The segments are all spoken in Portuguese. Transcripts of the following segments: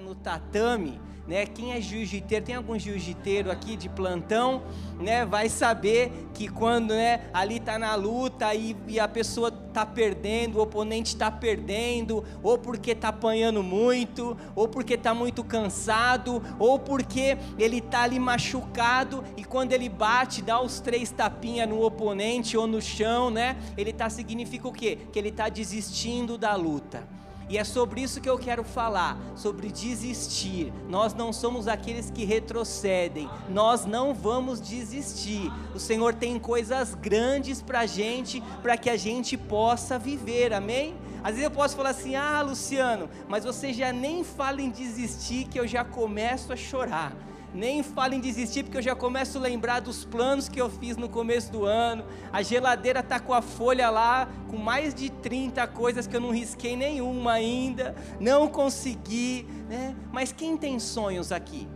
no tatame, né? Quem é jiu-jiteiro, tem algum jiu-jiteiro aqui de plantão, né? Vai saber que quando, né, ali tá na luta e, e a pessoa tá perdendo, o oponente tá perdendo, ou porque tá apanhando muito, ou porque tá muito cansado, ou porque ele tá ali machucado e quando ele bate, dá os três tapinhas no oponente ou no chão, né? Ele tá significa o quê? Que ele tá desistindo da luta. E é sobre isso que eu quero falar, sobre desistir. Nós não somos aqueles que retrocedem, nós não vamos desistir. O Senhor tem coisas grandes para gente, para que a gente possa viver, amém? Às vezes eu posso falar assim: ah, Luciano, mas você já nem fala em desistir, que eu já começo a chorar nem fala em desistir, porque eu já começo a lembrar dos planos que eu fiz no começo do ano. A geladeira está com a folha lá, com mais de 30 coisas que eu não risquei nenhuma ainda, não consegui, né? Mas quem tem sonhos aqui?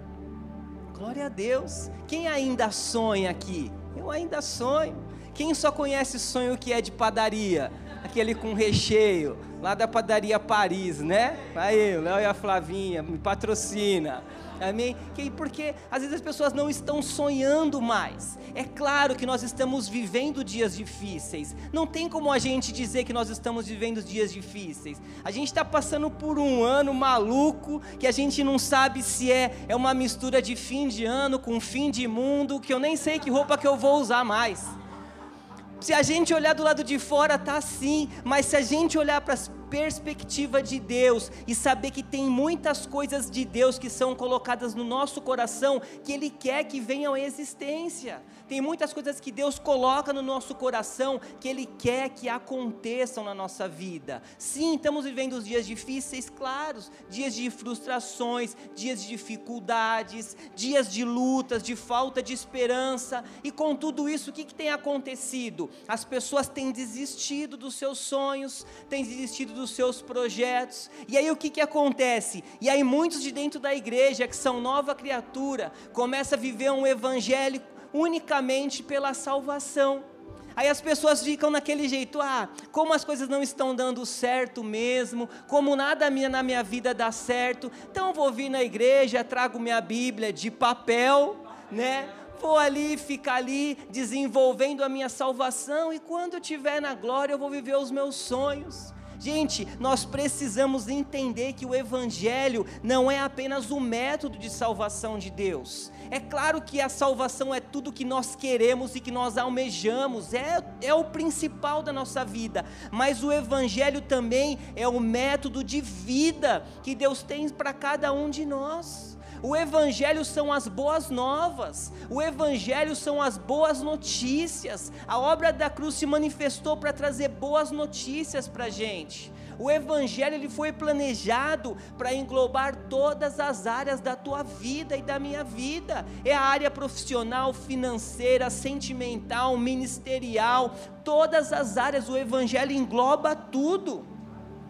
Glória a Deus. Quem ainda sonha aqui? Eu ainda sonho. Quem só conhece sonho que é de padaria? Aquele com recheio, lá da padaria Paris, né? Aí, o Léo e a Flavinha, me patrocina. Amém? Porque às vezes as pessoas não estão sonhando mais. É claro que nós estamos vivendo dias difíceis. Não tem como a gente dizer que nós estamos vivendo dias difíceis. A gente está passando por um ano maluco que a gente não sabe se é, é uma mistura de fim de ano com fim de mundo, que eu nem sei que roupa que eu vou usar mais. Se a gente olhar do lado de fora, tá assim, mas se a gente olhar para perspectiva de Deus e saber que tem muitas coisas de Deus que são colocadas no nosso coração que Ele quer que venham à existência. Tem muitas coisas que Deus coloca no nosso coração que Ele quer que aconteçam na nossa vida. Sim, estamos vivendo os dias difíceis, claros, dias de frustrações, dias de dificuldades, dias de lutas, de falta de esperança. E com tudo isso, o que, que tem acontecido? As pessoas têm desistido dos seus sonhos, têm desistido dos seus projetos. E aí o que, que acontece? E aí muitos de dentro da igreja, que são nova criatura, começam a viver um evangelho unicamente pela salvação. Aí as pessoas ficam naquele jeito, ah, como as coisas não estão dando certo mesmo, como nada minha na minha vida dá certo, então vou vir na igreja, trago minha Bíblia de papel, né? Vou ali, ficar ali, desenvolvendo a minha salvação, e quando eu estiver na glória, eu vou viver os meus sonhos. Gente, nós precisamos entender que o Evangelho não é apenas o método de salvação de Deus. É claro que a salvação é tudo que nós queremos e que nós almejamos, é, é o principal da nossa vida, mas o Evangelho também é o método de vida que Deus tem para cada um de nós. O Evangelho são as boas novas, o Evangelho são as boas notícias. A obra da cruz se manifestou para trazer boas notícias para a gente. O Evangelho ele foi planejado para englobar todas as áreas da tua vida e da minha vida. É a área profissional, financeira, sentimental, ministerial, todas as áreas. O Evangelho engloba tudo.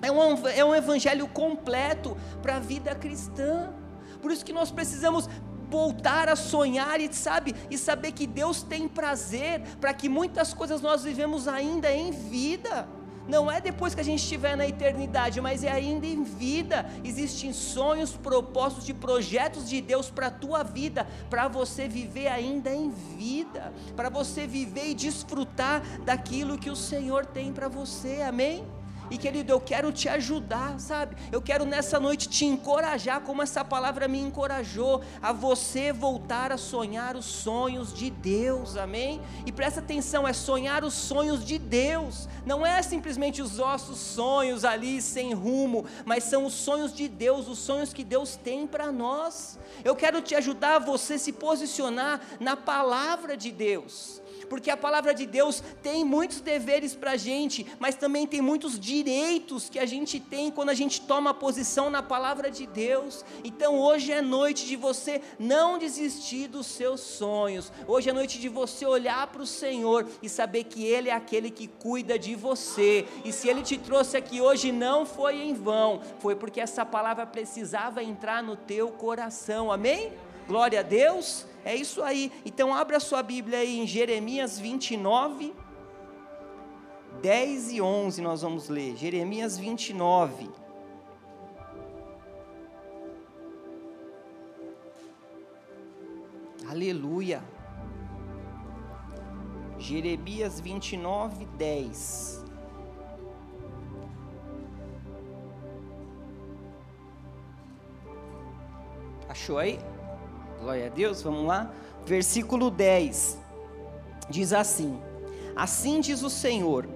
É um, é um Evangelho completo para a vida cristã. Por isso que nós precisamos voltar a sonhar e sabe e saber que Deus tem prazer para que muitas coisas nós vivemos ainda em vida. Não é depois que a gente estiver na eternidade, mas é ainda em vida. Existem sonhos, propósitos e projetos de Deus para a tua vida, para você viver ainda em vida, para você viver e desfrutar daquilo que o Senhor tem para você. Amém? E querido, eu quero te ajudar, sabe? Eu quero nessa noite te encorajar, como essa palavra me encorajou, a você voltar a sonhar os sonhos de Deus, amém? E presta atenção, é sonhar os sonhos de Deus, não é simplesmente os nossos sonhos ali sem rumo, mas são os sonhos de Deus, os sonhos que Deus tem para nós. Eu quero te ajudar a você se posicionar na palavra de Deus porque a palavra de Deus tem muitos deveres para a gente, mas também tem muitos direitos que a gente tem quando a gente toma posição na palavra de Deus. Então hoje é noite de você não desistir dos seus sonhos, hoje é noite de você olhar para o Senhor e saber que Ele é aquele que cuida de você, e se Ele te trouxe aqui hoje não foi em vão, foi porque essa palavra precisava entrar no teu coração, amém? Glória a Deus. É isso aí. Então abra sua Bíblia aí em Jeremias 29, 10 e 11 nós vamos ler. Jeremias 29. Aleluia. Jeremias 29, 10. Achou aí? Glória a Deus, vamos lá. Versículo 10 diz assim: Assim diz o Senhor: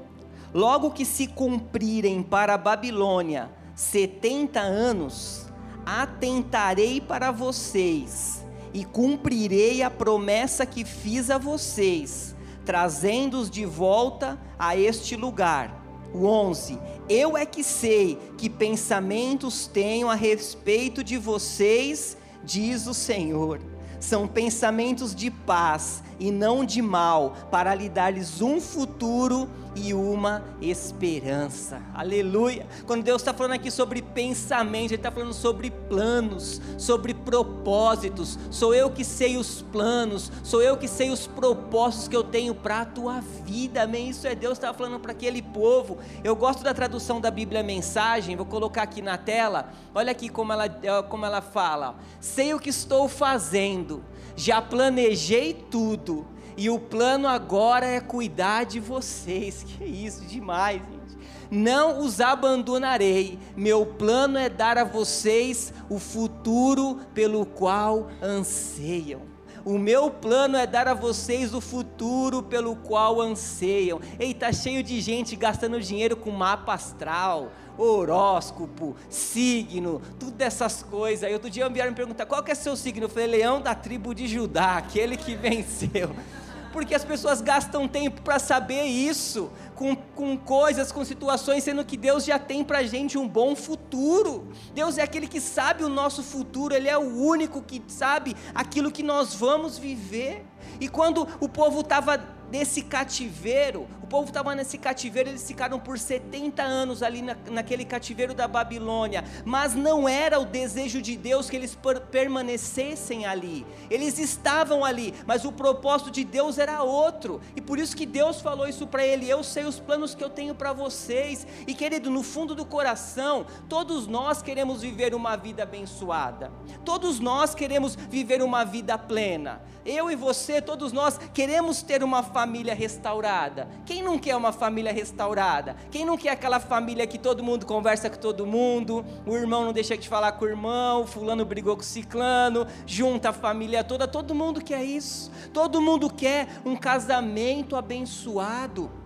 Logo que se cumprirem para a Babilônia setenta anos, atentarei para vocês e cumprirei a promessa que fiz a vocês, trazendo-os de volta a este lugar. O 11: Eu é que sei que pensamentos tenho a respeito de vocês diz o Senhor. São pensamentos de paz e não de mal, para lhe dar-lhes um futuro e uma esperança. Aleluia. Quando Deus está falando aqui sobre pensamento, Ele está falando sobre planos, sobre propósitos. Sou eu que sei os planos, sou eu que sei os propósitos que eu tenho para a tua vida. Amém. Isso é Deus está falando para aquele povo. Eu gosto da tradução da Bíblia Mensagem, vou colocar aqui na tela. Olha aqui como ela, como ela fala: Sei o que estou fazendo, já planejei tudo e o plano agora é cuidar de vocês. Que isso, demais, gente. Não os abandonarei. Meu plano é dar a vocês o futuro pelo qual anseiam. O meu plano é dar a vocês o futuro pelo qual anseiam. Ei, tá cheio de gente gastando dinheiro com mapa astral, horóscopo, signo, tudo essas coisas. Aí outro dia vieram me perguntar qual que é seu signo. Eu falei, leão da tribo de Judá, aquele que venceu porque as pessoas gastam tempo para saber isso, com, com coisas, com situações, sendo que Deus já tem para a gente um bom futuro. Deus é aquele que sabe o nosso futuro, Ele é o único que sabe aquilo que nós vamos viver. E quando o povo estava nesse cativeiro, o povo estava nesse cativeiro, eles ficaram por 70 anos ali na, naquele cativeiro da Babilônia, mas não era o desejo de Deus que eles per, permanecessem ali, eles estavam ali, mas o propósito de Deus era outro, e por isso que Deus falou isso para ele: Eu sei os planos que eu tenho para vocês, e querido, no fundo do coração, todos nós queremos viver uma vida abençoada, todos nós queremos viver uma vida plena, eu e você, todos nós queremos ter uma família restaurada. Quem não quer uma família restaurada? Quem não quer aquela família que todo mundo conversa com todo mundo, o irmão não deixa de falar com o irmão, fulano brigou com o ciclano, junta a família toda, todo mundo quer isso. Todo mundo quer um casamento abençoado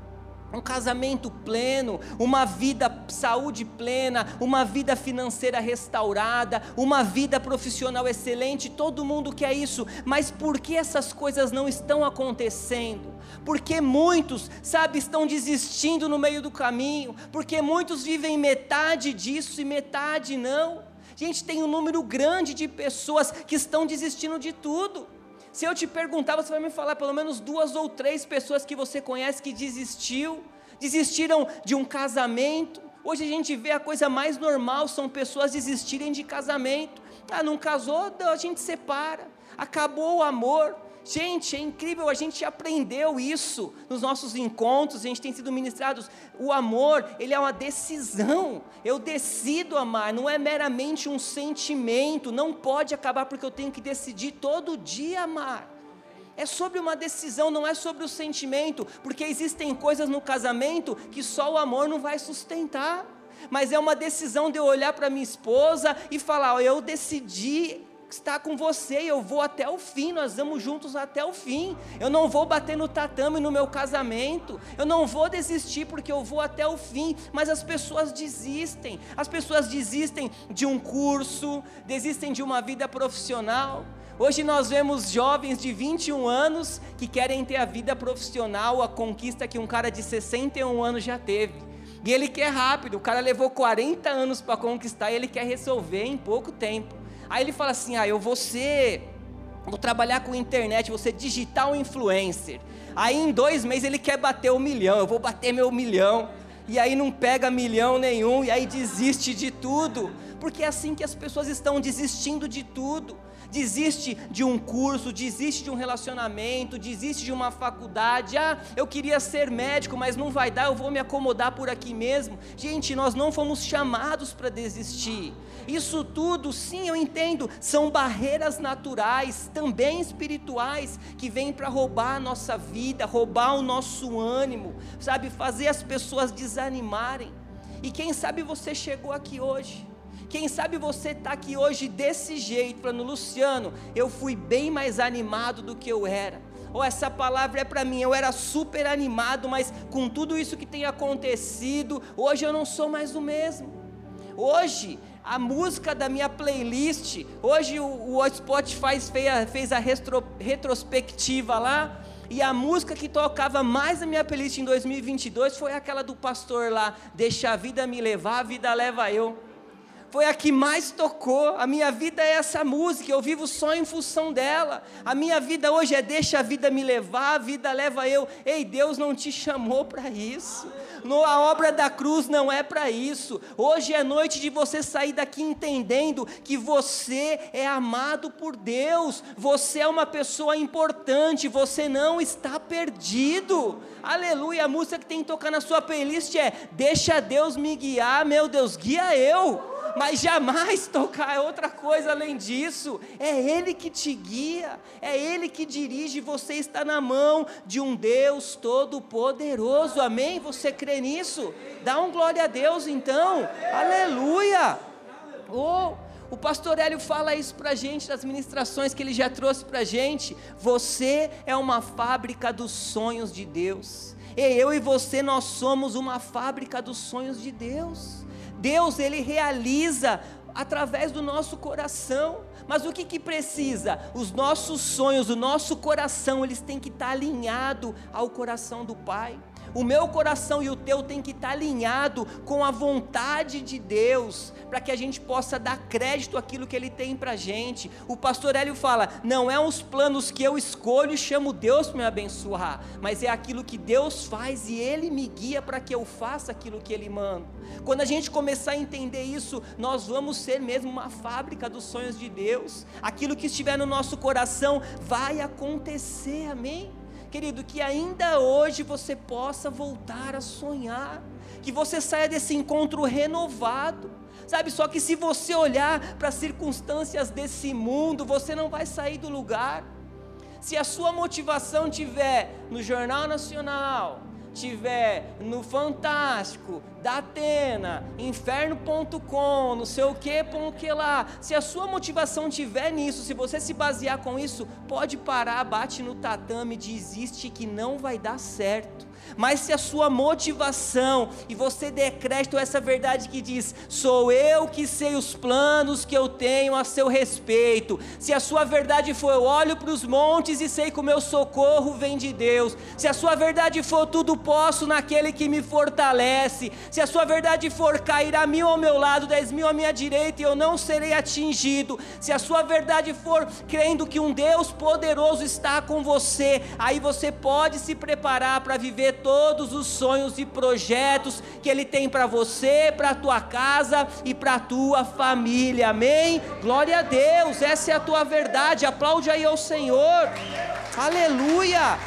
um casamento pleno, uma vida saúde plena, uma vida financeira restaurada, uma vida profissional excelente, todo mundo quer isso, mas por que essas coisas não estão acontecendo? Porque muitos, sabe, estão desistindo no meio do caminho, porque muitos vivem metade disso e metade não. Gente, tem um número grande de pessoas que estão desistindo de tudo. Se eu te perguntar, você vai me falar pelo menos duas ou três pessoas que você conhece que desistiu, desistiram de um casamento. Hoje a gente vê a coisa mais normal são pessoas desistirem de casamento. Ah, não casou, a gente separa. Acabou o amor. Gente, é incrível, a gente aprendeu isso nos nossos encontros, a gente tem sido ministrados. O amor, ele é uma decisão. Eu decido amar, não é meramente um sentimento, não pode acabar porque eu tenho que decidir todo dia amar. É sobre uma decisão, não é sobre o sentimento, porque existem coisas no casamento que só o amor não vai sustentar. Mas é uma decisão de eu olhar para minha esposa e falar: eu decidi estar com você, eu vou até o fim, nós vamos juntos até o fim. Eu não vou bater no tatame no meu casamento, eu não vou desistir porque eu vou até o fim. Mas as pessoas desistem, as pessoas desistem de um curso, desistem de uma vida profissional. Hoje nós vemos jovens de 21 anos que querem ter a vida profissional, a conquista que um cara de 61 anos já teve. E ele quer rápido, o cara levou 40 anos para conquistar e ele quer resolver em pouco tempo. Aí ele fala assim: ah, eu vou ser, vou trabalhar com internet, vou ser digital influencer. Aí em dois meses ele quer bater o um milhão, eu vou bater meu milhão. E aí não pega milhão nenhum, e aí desiste de tudo porque é assim que as pessoas estão desistindo de tudo. Desiste de um curso, desiste de um relacionamento, desiste de uma faculdade. Ah, eu queria ser médico, mas não vai dar, eu vou me acomodar por aqui mesmo. Gente, nós não fomos chamados para desistir. Isso tudo, sim, eu entendo, são barreiras naturais, também espirituais, que vêm para roubar a nossa vida, roubar o nosso ânimo, sabe, fazer as pessoas desanimarem. E quem sabe você chegou aqui hoje quem sabe você está aqui hoje desse jeito, falando, Luciano, eu fui bem mais animado do que eu era. Ou oh, essa palavra é para mim, eu era super animado, mas com tudo isso que tem acontecido, hoje eu não sou mais o mesmo. Hoje, a música da minha playlist, hoje o, o Spotify fez a, retro, retrospectiva lá, e a música que tocava mais na minha playlist em 2022 foi aquela do pastor lá, Deixa a vida me levar, a vida leva eu foi a que mais tocou. A minha vida é essa música, eu vivo só em função dela. A minha vida hoje é deixa a vida me levar, a vida leva eu. Ei, Deus não te chamou para isso. No, a obra da cruz não é para isso. Hoje é noite de você sair daqui entendendo que você é amado por Deus. Você é uma pessoa importante, você não está perdido. Aleluia. A música que tem que tocar na sua playlist é Deixa Deus me guiar, meu Deus, guia eu mas jamais tocar outra coisa além disso. É Ele que te guia, é Ele que dirige. Você está na mão de um Deus Todo-Poderoso. Amém? Você crê nisso? Dá um glória a Deus então. Aleluia! Oh, o pastor Hélio fala isso para a gente nas ministrações que ele já trouxe para a gente. Você é uma fábrica dos sonhos de Deus. E eu e você, nós somos uma fábrica dos sonhos de Deus. Deus ele realiza através do nosso coração. Mas o que, que precisa? Os nossos sonhos, o nosso coração, eles têm que estar alinhado ao coração do Pai. O meu coração e o teu tem que estar alinhado com a vontade de Deus, para que a gente possa dar crédito àquilo que Ele tem para a gente. O pastor Hélio fala: não é os planos que eu escolho e chamo Deus para me abençoar, mas é aquilo que Deus faz e Ele me guia para que eu faça aquilo que Ele manda. Quando a gente começar a entender isso, nós vamos ser mesmo uma fábrica dos sonhos de Deus. Aquilo que estiver no nosso coração vai acontecer, amém? Querido, que ainda hoje você possa voltar a sonhar, que você saia desse encontro renovado. Sabe, só que se você olhar para as circunstâncias desse mundo, você não vai sair do lugar. Se a sua motivação tiver no Jornal Nacional, tiver no Fantástico, da Atena, inferno.com, não sei o que, o que lá. Se a sua motivação tiver nisso, se você se basear com isso, pode parar, bate no tatame, desiste que não vai dar certo. Mas se a sua motivação e você der essa verdade que diz: sou eu que sei os planos que eu tenho a seu respeito. Se a sua verdade for eu olho para os montes e sei que o meu socorro vem de Deus. Se a sua verdade for tudo posso naquele que me fortalece. Se a sua verdade for cair a mil ao meu lado, dez mil à minha direita e eu não serei atingido. Se a sua verdade for crendo que um Deus poderoso está com você, aí você pode se preparar para viver todos os sonhos e projetos que Ele tem para você, para a tua casa e para a tua família, amém? Glória a Deus, essa é a tua verdade, aplaude aí ao Senhor, aleluia,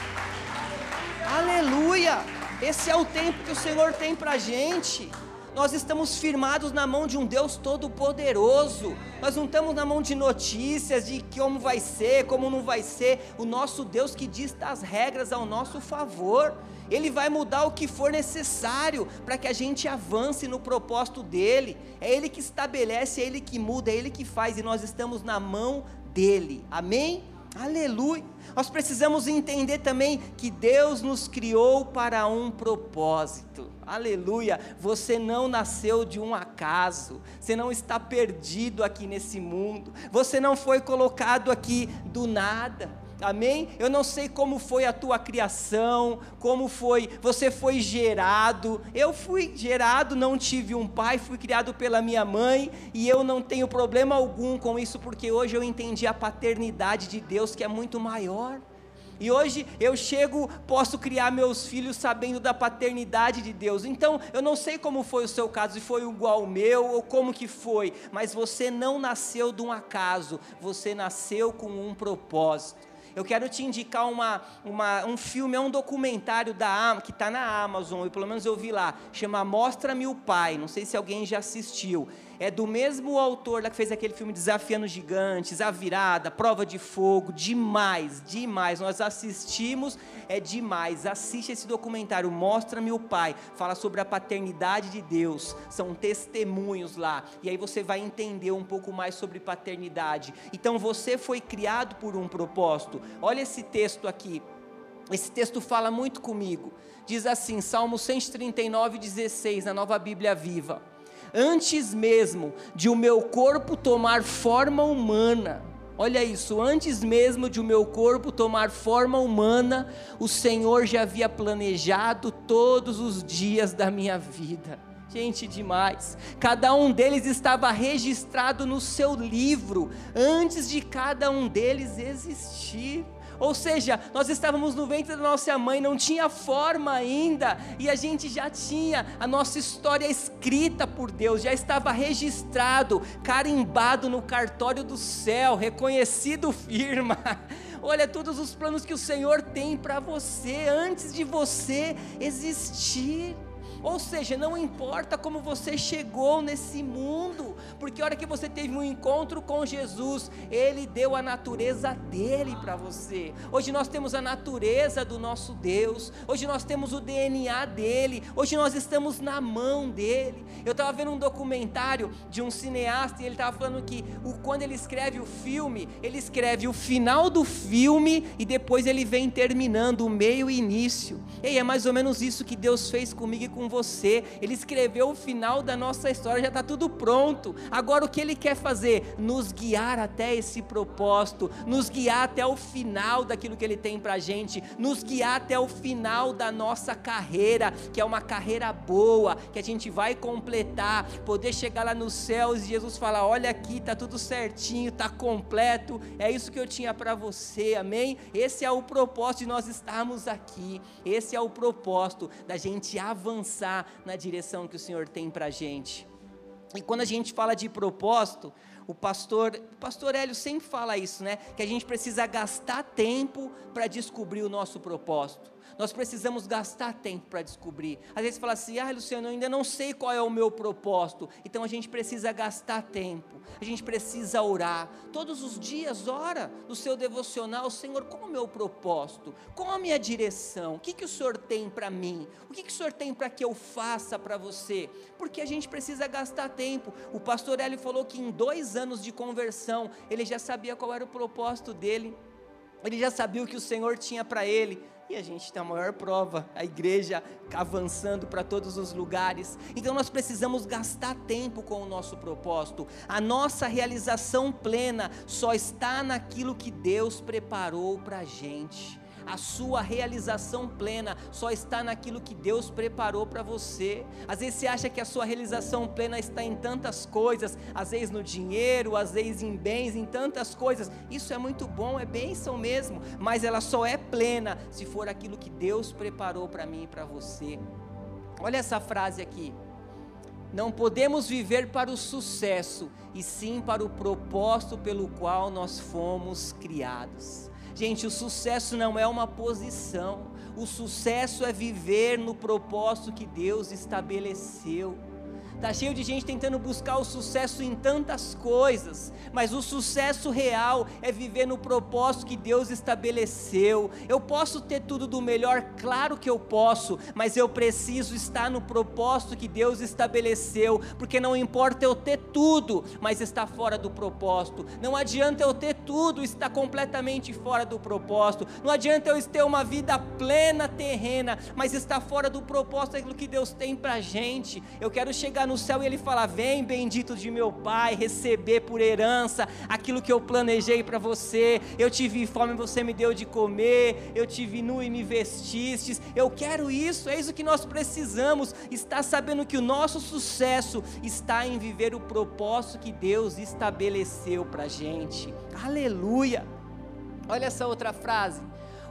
aleluia, esse é o tempo que o Senhor tem para gente nós estamos firmados na mão de um Deus todo-poderoso. Nós não estamos na mão de notícias de como vai ser, como não vai ser. O nosso Deus que diz as regras ao nosso favor. Ele vai mudar o que for necessário para que a gente avance no propósito dele. É Ele que estabelece, é Ele que muda, é Ele que faz e nós estamos na mão dele. Amém? Aleluia. Nós precisamos entender também que Deus nos criou para um propósito. Aleluia. Você não nasceu de um acaso. Você não está perdido aqui nesse mundo. Você não foi colocado aqui do nada. Amém? Eu não sei como foi a tua criação, como foi, você foi gerado. Eu fui gerado, não tive um pai, fui criado pela minha mãe e eu não tenho problema algum com isso porque hoje eu entendi a paternidade de Deus que é muito maior. E hoje eu chego, posso criar meus filhos sabendo da paternidade de Deus. Então, eu não sei como foi o seu caso, se foi igual ao meu ou como que foi, mas você não nasceu de um acaso, você nasceu com um propósito. Eu quero te indicar uma, uma, um filme, é um documentário da que está na Amazon, e pelo menos eu vi lá, chama Mostra-me o Pai. Não sei se alguém já assistiu é do mesmo autor que fez aquele filme Desafiando Gigantes, A Virada, Prova de Fogo, demais, demais. Nós assistimos, é demais. Assiste esse documentário, Mostra-me o Pai, fala sobre a paternidade de Deus, são testemunhos lá, e aí você vai entender um pouco mais sobre paternidade. Então você foi criado por um propósito. Olha esse texto aqui. Esse texto fala muito comigo. Diz assim, Salmo 139, 16, na nova Bíblia Viva antes mesmo de o meu corpo tomar forma humana, olha isso, antes mesmo de o meu corpo tomar forma humana, o Senhor já havia planejado todos os dias da minha vida. Gente, demais. Cada um deles estava registrado no seu livro, antes de cada um deles existir. Ou seja, nós estávamos no ventre da nossa mãe, não tinha forma ainda, e a gente já tinha a nossa história escrita por Deus, já estava registrado, carimbado no cartório do céu, reconhecido firma. Olha todos os planos que o Senhor tem para você antes de você existir. Ou seja, não importa como você chegou nesse mundo, porque a hora que você teve um encontro com Jesus, Ele deu a natureza dele para você. Hoje nós temos a natureza do nosso Deus, hoje nós temos o DNA dele, hoje nós estamos na mão dele. Eu estava vendo um documentário de um cineasta e ele estava falando que o, quando ele escreve o filme, ele escreve o final do filme e depois ele vem terminando o meio e início. E é mais ou menos isso que Deus fez comigo e com você. Ele escreveu o final da nossa história, já está tudo pronto. Agora o que Ele quer fazer? Nos guiar até esse propósito, nos guiar até o final daquilo que Ele tem para a gente, nos guiar até o final da nossa carreira, que é uma carreira boa, que a gente vai completar, poder chegar lá nos céus e Jesus falar: Olha aqui, está tudo certinho, está completo, é isso que eu tinha para você, amém? Esse é o propósito de nós estarmos aqui, esse é o propósito da gente avançar avançar na direção que o Senhor tem para a gente. E quando a gente fala de propósito, o pastor, o pastor Hélio sempre fala isso, né? Que a gente precisa gastar tempo para descobrir o nosso propósito. Nós precisamos gastar tempo para descobrir. Às vezes fala assim: ah, Luciano, eu ainda não sei qual é o meu propósito. Então a gente precisa gastar tempo, a gente precisa orar. Todos os dias, ora no seu devocional: Senhor, qual é o meu propósito? Qual a minha direção? O que, que o Senhor tem para mim? O que, que o Senhor tem para que eu faça para você? Porque a gente precisa gastar tempo. O pastor Hélio falou que em dois anos de conversão, ele já sabia qual era o propósito dele. Ele já sabia o que o Senhor tinha para ele. E a gente tem a maior prova, a igreja avançando para todos os lugares. Então nós precisamos gastar tempo com o nosso propósito. A nossa realização plena só está naquilo que Deus preparou para a gente a sua realização plena só está naquilo que Deus preparou para você. Às vezes você acha que a sua realização plena está em tantas coisas, às vezes no dinheiro, às vezes em bens, em tantas coisas. Isso é muito bom, é bênção mesmo, mas ela só é plena se for aquilo que Deus preparou para mim e para você. Olha essa frase aqui. Não podemos viver para o sucesso, e sim para o propósito pelo qual nós fomos criados. Gente, o sucesso não é uma posição, o sucesso é viver no propósito que Deus estabeleceu. Está cheio de gente tentando buscar o sucesso em tantas coisas, mas o sucesso real é viver no propósito que Deus estabeleceu. Eu posso ter tudo do melhor, claro que eu posso, mas eu preciso estar no propósito que Deus estabeleceu, porque não importa eu ter tudo, mas está fora do propósito. Não adianta eu ter tudo, está completamente fora do propósito. Não adianta eu ter uma vida plena terrena, mas está fora do propósito daquilo que Deus tem para gente. Eu quero chegar no céu e ele fala: Vem, bendito de meu Pai, receber por herança aquilo que eu planejei para você. Eu tive fome, você me deu de comer. Eu tive nu e me vestistes. Eu quero isso, é isso que nós precisamos. Está sabendo que o nosso sucesso está em viver o propósito que Deus estabeleceu para gente. Aleluia! Olha essa outra frase.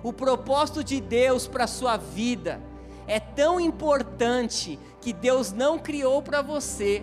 o propósito de Deus para a sua vida é tão importante que Deus não criou para você.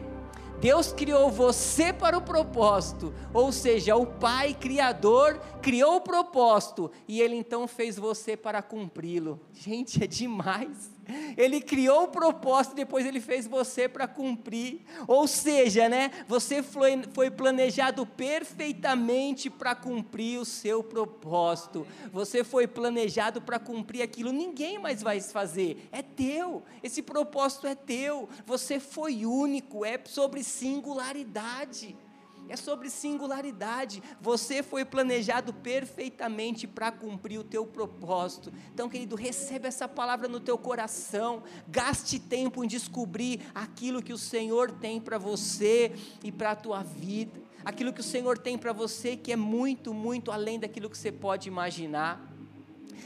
Deus criou você para o propósito, ou seja, o Pai Criador criou o propósito e Ele então fez você para cumpri-lo. Gente, é demais. Ele criou o propósito, depois ele fez você para cumprir. Ou seja, né, você foi, foi planejado perfeitamente para cumprir o seu propósito. Você foi planejado para cumprir aquilo, ninguém mais vai fazer. É teu. Esse propósito é teu. Você foi único, é sobre singularidade é sobre singularidade. Você foi planejado perfeitamente para cumprir o teu propósito. Então, querido, receba essa palavra no teu coração. Gaste tempo em descobrir aquilo que o Senhor tem para você e para a tua vida. Aquilo que o Senhor tem para você que é muito, muito além daquilo que você pode imaginar.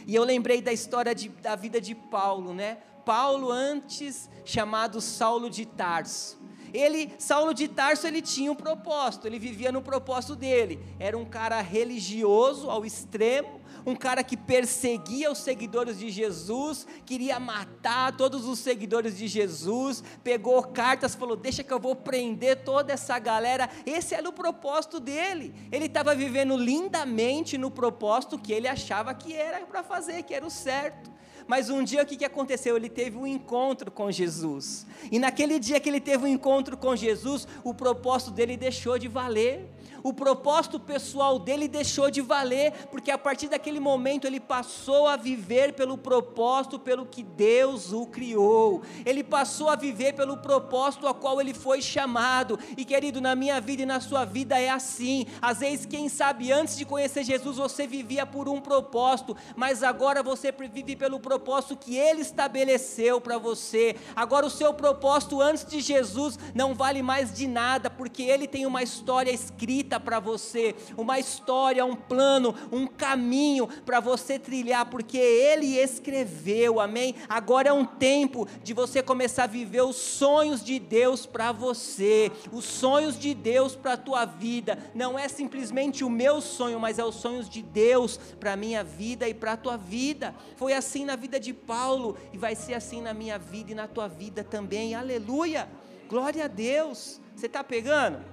E eu lembrei da história de, da vida de Paulo, né? Paulo antes chamado Saulo de Tarso. Ele, Saulo de Tarso, ele tinha um propósito, ele vivia no propósito dele. Era um cara religioso ao extremo, um cara que perseguia os seguidores de Jesus, queria matar todos os seguidores de Jesus, pegou cartas, falou: Deixa que eu vou prender toda essa galera. Esse era o propósito dele. Ele estava vivendo lindamente no propósito que ele achava que era para fazer, que era o certo. Mas um dia o que, que aconteceu? Ele teve um encontro com Jesus. E naquele dia que ele teve um encontro com Jesus, o propósito dele deixou de valer o propósito pessoal dele deixou de valer, porque a partir daquele momento ele passou a viver pelo propósito pelo que Deus o criou. Ele passou a viver pelo propósito a qual ele foi chamado. E querido, na minha vida e na sua vida é assim. Às vezes, quem sabe antes de conhecer Jesus você vivia por um propósito, mas agora você vive pelo propósito que ele estabeleceu para você. Agora o seu propósito antes de Jesus não vale mais de nada, porque ele tem uma história escrita para você, uma história, um plano, um caminho para você trilhar, porque Ele escreveu, amém? Agora é um tempo de você começar a viver os sonhos de Deus para você, os sonhos de Deus para a tua vida. Não é simplesmente o meu sonho, mas é os sonhos de Deus para a minha vida e para a tua vida. Foi assim na vida de Paulo e vai ser assim na minha vida e na tua vida também. Aleluia! Glória a Deus. Você está pegando?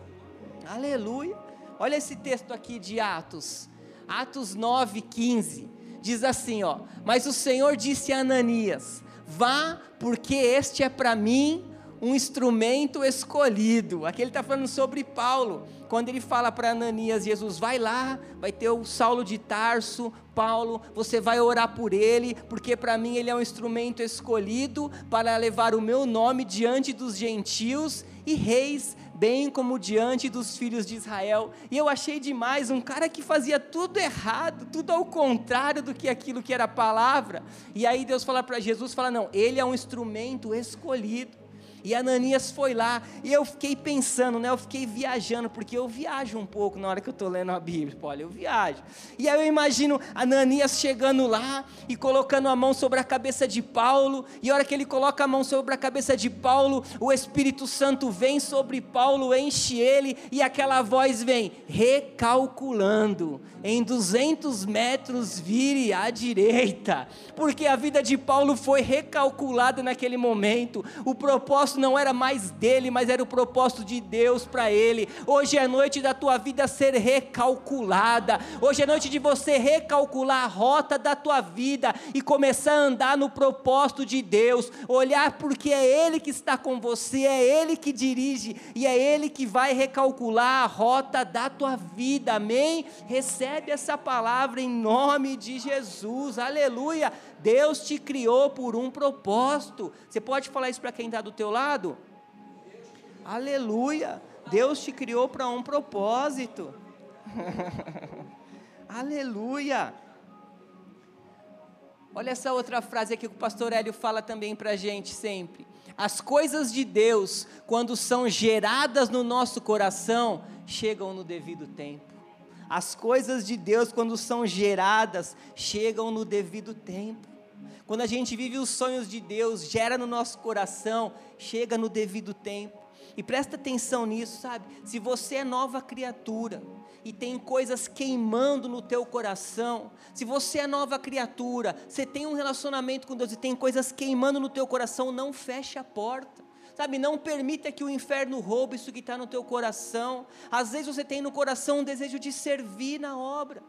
Aleluia. Olha esse texto aqui de Atos, Atos 9, 15. Diz assim, ó: Mas o Senhor disse a Ananias: Vá, porque este é para mim um instrumento escolhido. Aqui ele está falando sobre Paulo. Quando ele fala para Ananias, Jesus, vai lá, vai ter o Saulo de Tarso, Paulo, você vai orar por ele, porque para mim ele é um instrumento escolhido para levar o meu nome diante dos gentios e reis bem como diante dos filhos de Israel. E eu achei demais um cara que fazia tudo errado, tudo ao contrário do que aquilo que era a palavra. E aí Deus fala para Jesus, fala: "Não, ele é um instrumento escolhido. E Ananias foi lá, e eu fiquei pensando, né? Eu fiquei viajando, porque eu viajo um pouco na hora que eu estou lendo a Bíblia, olha, eu viajo. E aí eu imagino Ananias chegando lá e colocando a mão sobre a cabeça de Paulo, e a hora que ele coloca a mão sobre a cabeça de Paulo, o Espírito Santo vem sobre Paulo, enche ele, e aquela voz vem, recalculando, em 200 metros vire à direita, porque a vida de Paulo foi recalculada naquele momento, o propósito propósito não era mais dele, mas era o propósito de Deus para ele. Hoje é noite da tua vida ser recalculada. Hoje é noite de você recalcular a rota da tua vida e começar a andar no propósito de Deus. Olhar porque é Ele que está com você, é Ele que dirige e é Ele que vai recalcular a rota da tua vida. Amém? Recebe essa palavra em nome de Jesus. Aleluia. Deus te criou por um propósito. Você pode falar isso para quem está do teu lado? Aleluia. Deus te criou para um propósito. Aleluia. Olha essa outra frase aqui que o pastor Hélio fala também para a gente sempre. As coisas de Deus, quando são geradas no nosso coração, chegam no devido tempo. As coisas de Deus, quando são geradas, chegam no devido tempo. Quando a gente vive os sonhos de Deus, gera no nosso coração, chega no devido tempo. E presta atenção nisso, sabe? Se você é nova criatura, e tem coisas queimando no teu coração, se você é nova criatura, você tem um relacionamento com Deus e tem coisas queimando no teu coração, não feche a porta. Sabe, não permita que o inferno roube isso que está no teu coração. Às vezes você tem no coração um desejo de servir na obra.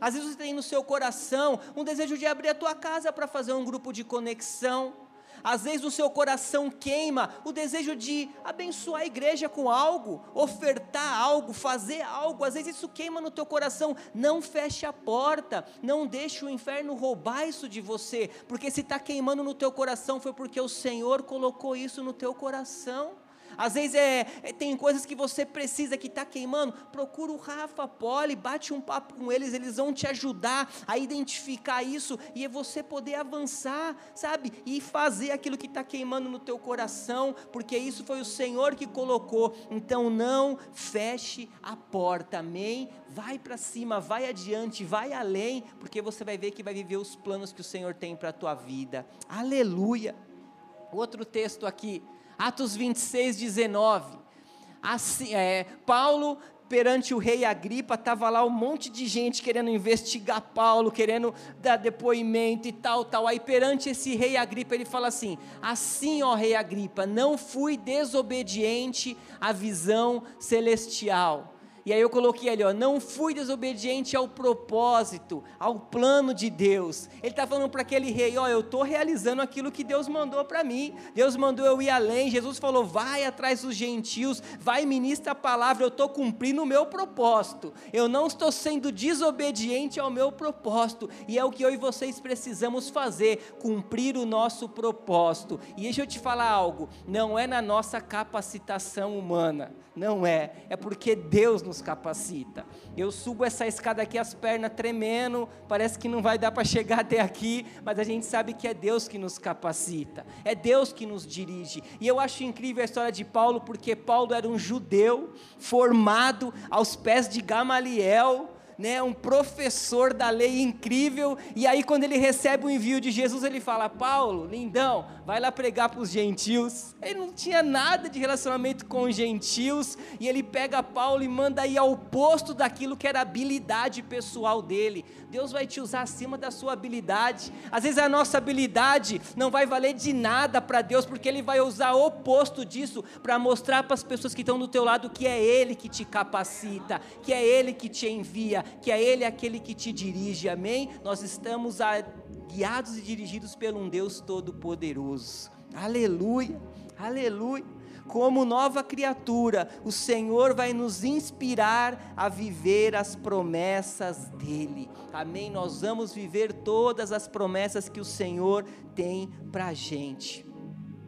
Às vezes você tem no seu coração um desejo de abrir a tua casa para fazer um grupo de conexão às vezes o seu coração queima o desejo de abençoar a igreja com algo, ofertar algo, fazer algo. Às vezes isso queima no teu coração. Não feche a porta, não deixe o inferno roubar isso de você, porque se está queimando no teu coração foi porque o Senhor colocou isso no teu coração. Às vezes é, é tem coisas que você precisa que está queimando. Procura o Rafa, Poli, bate um papo com eles, eles vão te ajudar a identificar isso e é você poder avançar, sabe? E fazer aquilo que está queimando no teu coração, porque isso foi o Senhor que colocou. Então não feche a porta, amém? Vai para cima, vai adiante, vai além, porque você vai ver que vai viver os planos que o Senhor tem para a tua vida. Aleluia. Outro texto aqui, Atos 26, 19. Assim, é, Paulo perante o rei Agripa, estava lá um monte de gente querendo investigar Paulo, querendo dar depoimento e tal, tal. Aí perante esse rei Agripa, ele fala assim: Assim, ó rei Agripa, não fui desobediente à visão celestial e aí eu coloquei ali, ó, não fui desobediente ao propósito, ao plano de Deus. Ele está falando para aquele rei, ó, eu estou realizando aquilo que Deus mandou para mim. Deus mandou eu ir além. Jesus falou, vai atrás dos gentios, vai ministra a palavra. Eu estou cumprindo o meu propósito. Eu não estou sendo desobediente ao meu propósito. E é o que eu e vocês precisamos fazer, cumprir o nosso propósito. E deixa eu te falar algo, não é na nossa capacitação humana, não é. É porque Deus nos nos capacita. Eu subo essa escada aqui, as pernas tremendo, parece que não vai dar para chegar até aqui, mas a gente sabe que é Deus que nos capacita, é Deus que nos dirige. E eu acho incrível a história de Paulo, porque Paulo era um judeu formado aos pés de Gamaliel, né, um professor da lei incrível, e aí quando ele recebe o envio de Jesus, ele fala: Paulo, lindão, vai lá pregar para os gentios. Ele não tinha nada de relacionamento com os gentios, e ele pega Paulo e manda ir ao posto daquilo que era habilidade pessoal dele. Deus vai te usar acima da sua habilidade. Às vezes a nossa habilidade não vai valer de nada para Deus, porque Ele vai usar o oposto disso para mostrar para as pessoas que estão do teu lado que é Ele que te capacita, que é Ele que te envia, que é Ele aquele que te dirige, amém? Nós estamos a, guiados e dirigidos por um Deus Todo-Poderoso, aleluia, aleluia. Como nova criatura, o Senhor vai nos inspirar a viver as promessas dEle, amém? Nós vamos viver todas as promessas que o Senhor tem para a gente.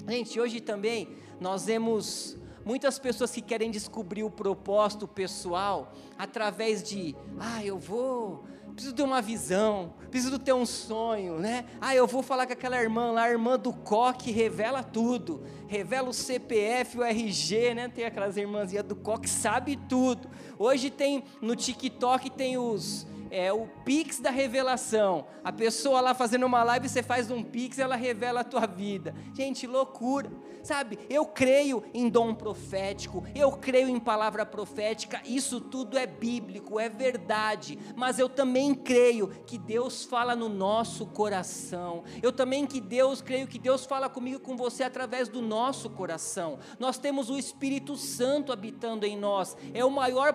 Gente, hoje também nós vemos Muitas pessoas que querem descobrir o propósito pessoal através de, ah, eu vou, preciso ter uma visão, preciso ter um sonho, né? Ah, eu vou falar com aquela irmã lá, a irmã do coque revela tudo, revela o CPF, o RG, né? Tem aquelas irmãzinhas do coque, sabe tudo. Hoje tem no TikTok tem os é o Pix da revelação. A pessoa lá fazendo uma live, você faz um Pix, ela revela a tua vida. Gente, loucura. Sabe, eu creio em dom profético, eu creio em palavra profética, isso tudo é bíblico, é verdade, mas eu também creio que Deus fala no nosso coração. Eu também que Deus, creio que Deus fala comigo com você através do nosso coração. Nós temos o Espírito Santo habitando em nós. É o maior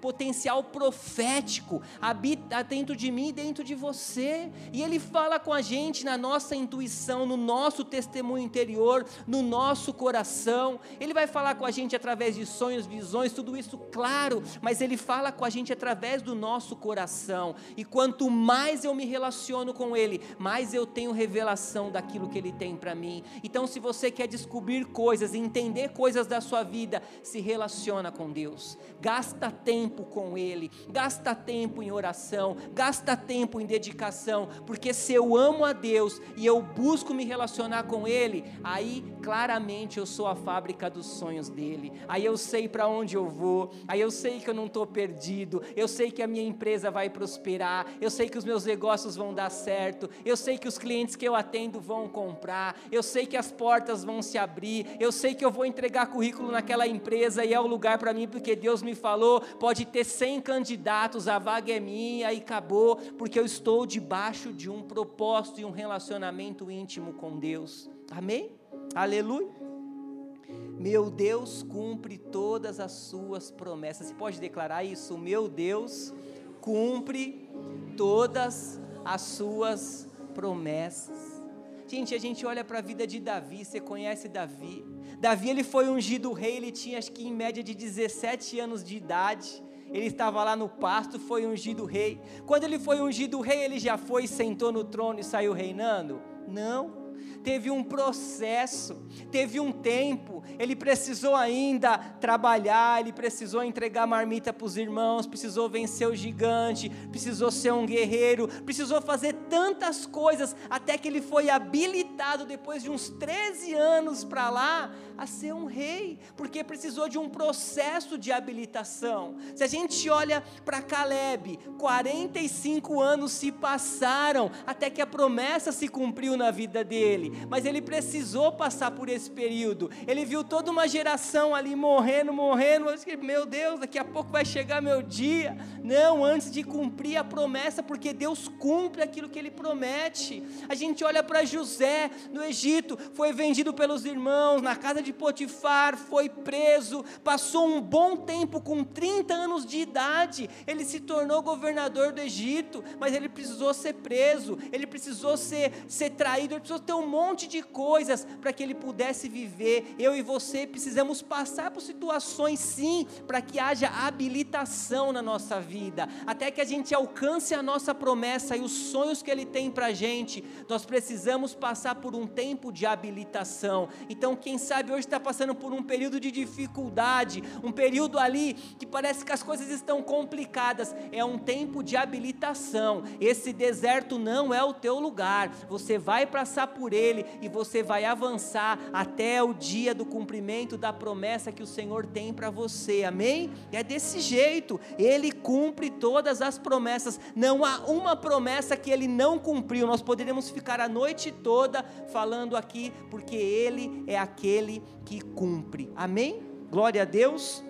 potencial profético habita dentro de mim e dentro de você. E Ele fala com a gente na nossa intuição, no nosso testemunho interior, no nosso coração. Ele vai falar com a gente através de sonhos, visões, tudo isso, claro, mas Ele fala com a gente através do nosso coração. E quanto mais eu me relaciono com Ele, mais eu tenho revelação daquilo que Ele tem para mim. Então, se você quer descobrir coisas, entender coisas da sua vida, se relaciona com Deus, gasta tempo com Ele, gasta tempo tempo em oração, gasta tempo em dedicação, porque se eu amo a Deus e eu busco me relacionar com Ele, aí claramente eu sou a fábrica dos sonhos dele. Aí eu sei para onde eu vou, aí eu sei que eu não estou perdido, eu sei que a minha empresa vai prosperar, eu sei que os meus negócios vão dar certo, eu sei que os clientes que eu atendo vão comprar, eu sei que as portas vão se abrir, eu sei que eu vou entregar currículo naquela empresa e é o lugar para mim porque Deus me falou. Pode ter 100 candidatos, a vaga é minha e acabou, porque eu estou debaixo de um propósito e um relacionamento íntimo com Deus. Amém? Aleluia. Meu Deus cumpre todas as suas promessas. Você pode declarar isso? Meu Deus cumpre todas as suas promessas. Gente, a gente olha para a vida de Davi, você conhece Davi? Davi ele foi ungido rei, ele tinha acho que em média de 17 anos de idade. Ele estava lá no pasto, foi ungido rei. Quando ele foi ungido rei, ele já foi, sentou no trono e saiu reinando? Não teve um processo, teve um tempo, ele precisou ainda trabalhar, ele precisou entregar marmita para os irmãos, precisou vencer o gigante, precisou ser um guerreiro, precisou fazer tantas coisas, até que ele foi habilitado depois de uns 13 anos para lá a ser um rei, porque precisou de um processo de habilitação. Se a gente olha para Caleb, 45 anos se passaram até que a promessa se cumpriu na vida dele mas ele precisou passar por esse período. Ele viu toda uma geração ali morrendo, morrendo. Meu Deus, daqui a pouco vai chegar meu dia. Não, antes de cumprir a promessa, porque Deus cumpre aquilo que ele promete. A gente olha para José no Egito, foi vendido pelos irmãos, na casa de Potifar, foi preso, passou um bom tempo com 30 anos de idade. Ele se tornou governador do Egito, mas ele precisou ser preso, ele precisou ser, ser traído, ele precisou ter um de coisas para que ele pudesse viver. Eu e você precisamos passar por situações, sim, para que haja habilitação na nossa vida, até que a gente alcance a nossa promessa e os sonhos que ele tem para a gente. Nós precisamos passar por um tempo de habilitação. Então, quem sabe hoje está passando por um período de dificuldade, um período ali que parece que as coisas estão complicadas. É um tempo de habilitação. Esse deserto não é o teu lugar. Você vai passar por ele ele e você vai avançar até o dia do cumprimento da promessa que o Senhor tem para você, amém? É desse jeito, ele cumpre todas as promessas, não há uma promessa que ele não cumpriu. Nós poderíamos ficar a noite toda falando aqui, porque ele é aquele que cumpre, amém? Glória a Deus.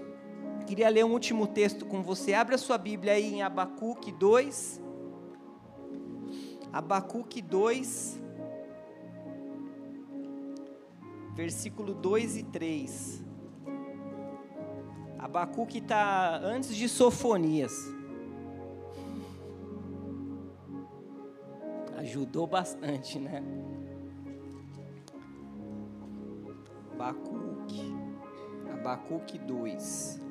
Queria ler um último texto com você. Abra sua Bíblia aí em Abacuque 2. Abacuque 2. Versículo 2 e 3. Abacuque está antes de Sofonias. Ajudou bastante, né? Abacuque. Abacuque 2.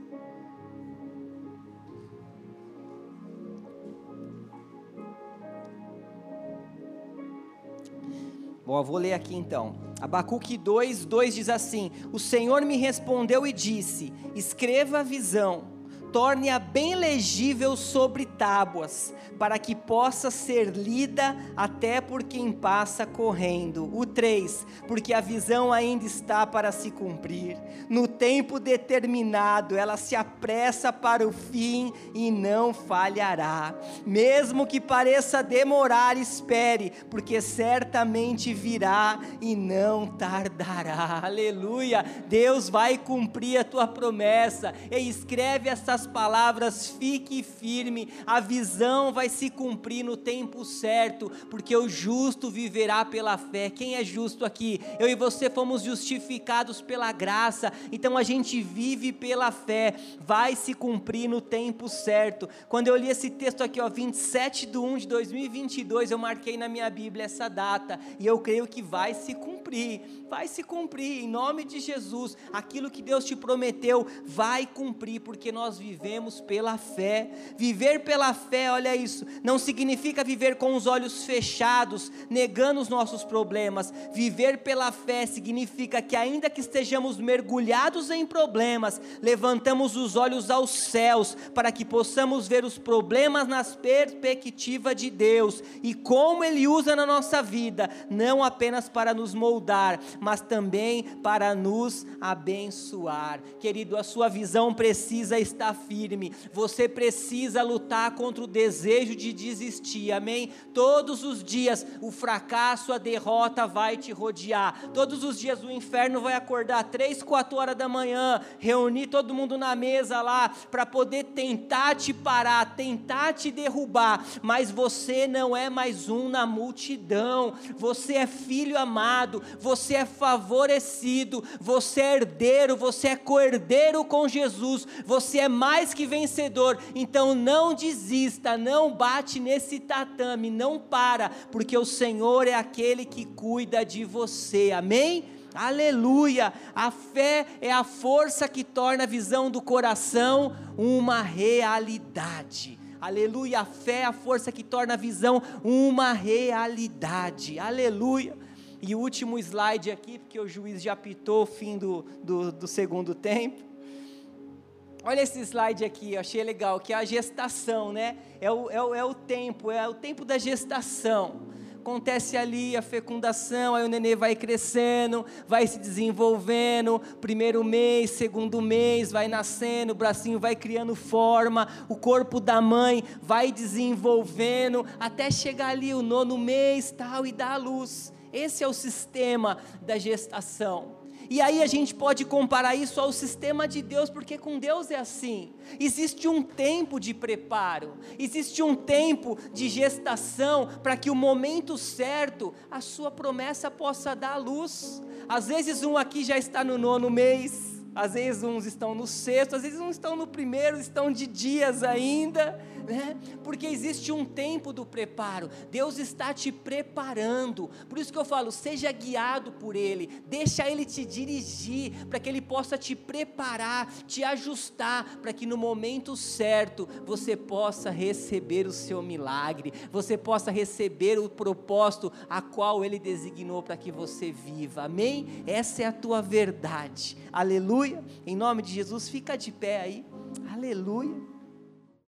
Bom, vou ler aqui então. Abacuque 2, 2 diz assim: O Senhor me respondeu e disse: Escreva a visão torne-a bem legível sobre tábuas, para que possa ser lida até por quem passa correndo. O 3, porque a visão ainda está para se cumprir. No tempo determinado, ela se apressa para o fim e não falhará. Mesmo que pareça demorar, espere, porque certamente virá e não tardará. Aleluia! Deus vai cumprir a tua promessa. E escreve essas essas palavras, fique firme, a visão vai se cumprir no tempo certo, porque o justo viverá pela fé. Quem é justo aqui? Eu e você fomos justificados pela graça, então a gente vive pela fé, vai se cumprir no tempo certo. Quando eu li esse texto aqui, ó, 27 de 1 de 2022, eu marquei na minha Bíblia essa data, e eu creio que vai se cumprir, vai se cumprir, em nome de Jesus, aquilo que Deus te prometeu vai cumprir, porque nós vivemos vivemos pela fé. Viver pela fé, olha isso, não significa viver com os olhos fechados, negando os nossos problemas. Viver pela fé significa que, ainda que estejamos mergulhados em problemas, levantamos os olhos aos céus para que possamos ver os problemas nas perspectiva de Deus e como Ele usa na nossa vida, não apenas para nos moldar, mas também para nos abençoar. Querido, a sua visão precisa estar firme, você precisa lutar contra o desejo de desistir, amém? Todos os dias o fracasso, a derrota vai te rodear, todos os dias o inferno vai acordar três, quatro horas da manhã, reunir todo mundo na mesa lá, para poder tentar te parar, tentar te derrubar, mas você não é mais um na multidão, você é filho amado, você é favorecido, você é herdeiro, você é coerdeiro com Jesus, você é mais que vencedor, então não desista, não bate nesse tatame, não para, porque o Senhor é aquele que cuida de você, amém? Aleluia! A fé é a força que torna a visão do coração uma realidade. Aleluia! A fé é a força que torna a visão uma realidade. Aleluia! E o último slide aqui, porque o juiz já apitou o fim do, do, do segundo tempo. Olha esse slide aqui, achei legal, que é a gestação, né? É o, é o, é o tempo, é o tempo da gestação acontece ali a fecundação, aí o nenê vai crescendo, vai se desenvolvendo, primeiro mês, segundo mês, vai nascendo, o bracinho vai criando forma, o corpo da mãe vai desenvolvendo, até chegar ali o nono mês, tal, e dar a luz. Esse é o sistema da gestação. E aí a gente pode comparar isso ao sistema de Deus, porque com Deus é assim. Existe um tempo de preparo, existe um tempo de gestação para que o momento certo a sua promessa possa dar luz. Às vezes um aqui já está no nono mês, às vezes uns estão no sexto, às vezes uns estão no primeiro, estão de dias ainda né? Porque existe um tempo do preparo. Deus está te preparando. Por isso que eu falo, seja guiado por Ele. Deixa Ele te dirigir para que Ele possa te preparar, te ajustar, para que no momento certo você possa receber o seu milagre, você possa receber o propósito a qual Ele designou para que você viva. Amém? Essa é a tua verdade. Aleluia. Em nome de Jesus, fica de pé aí. Aleluia.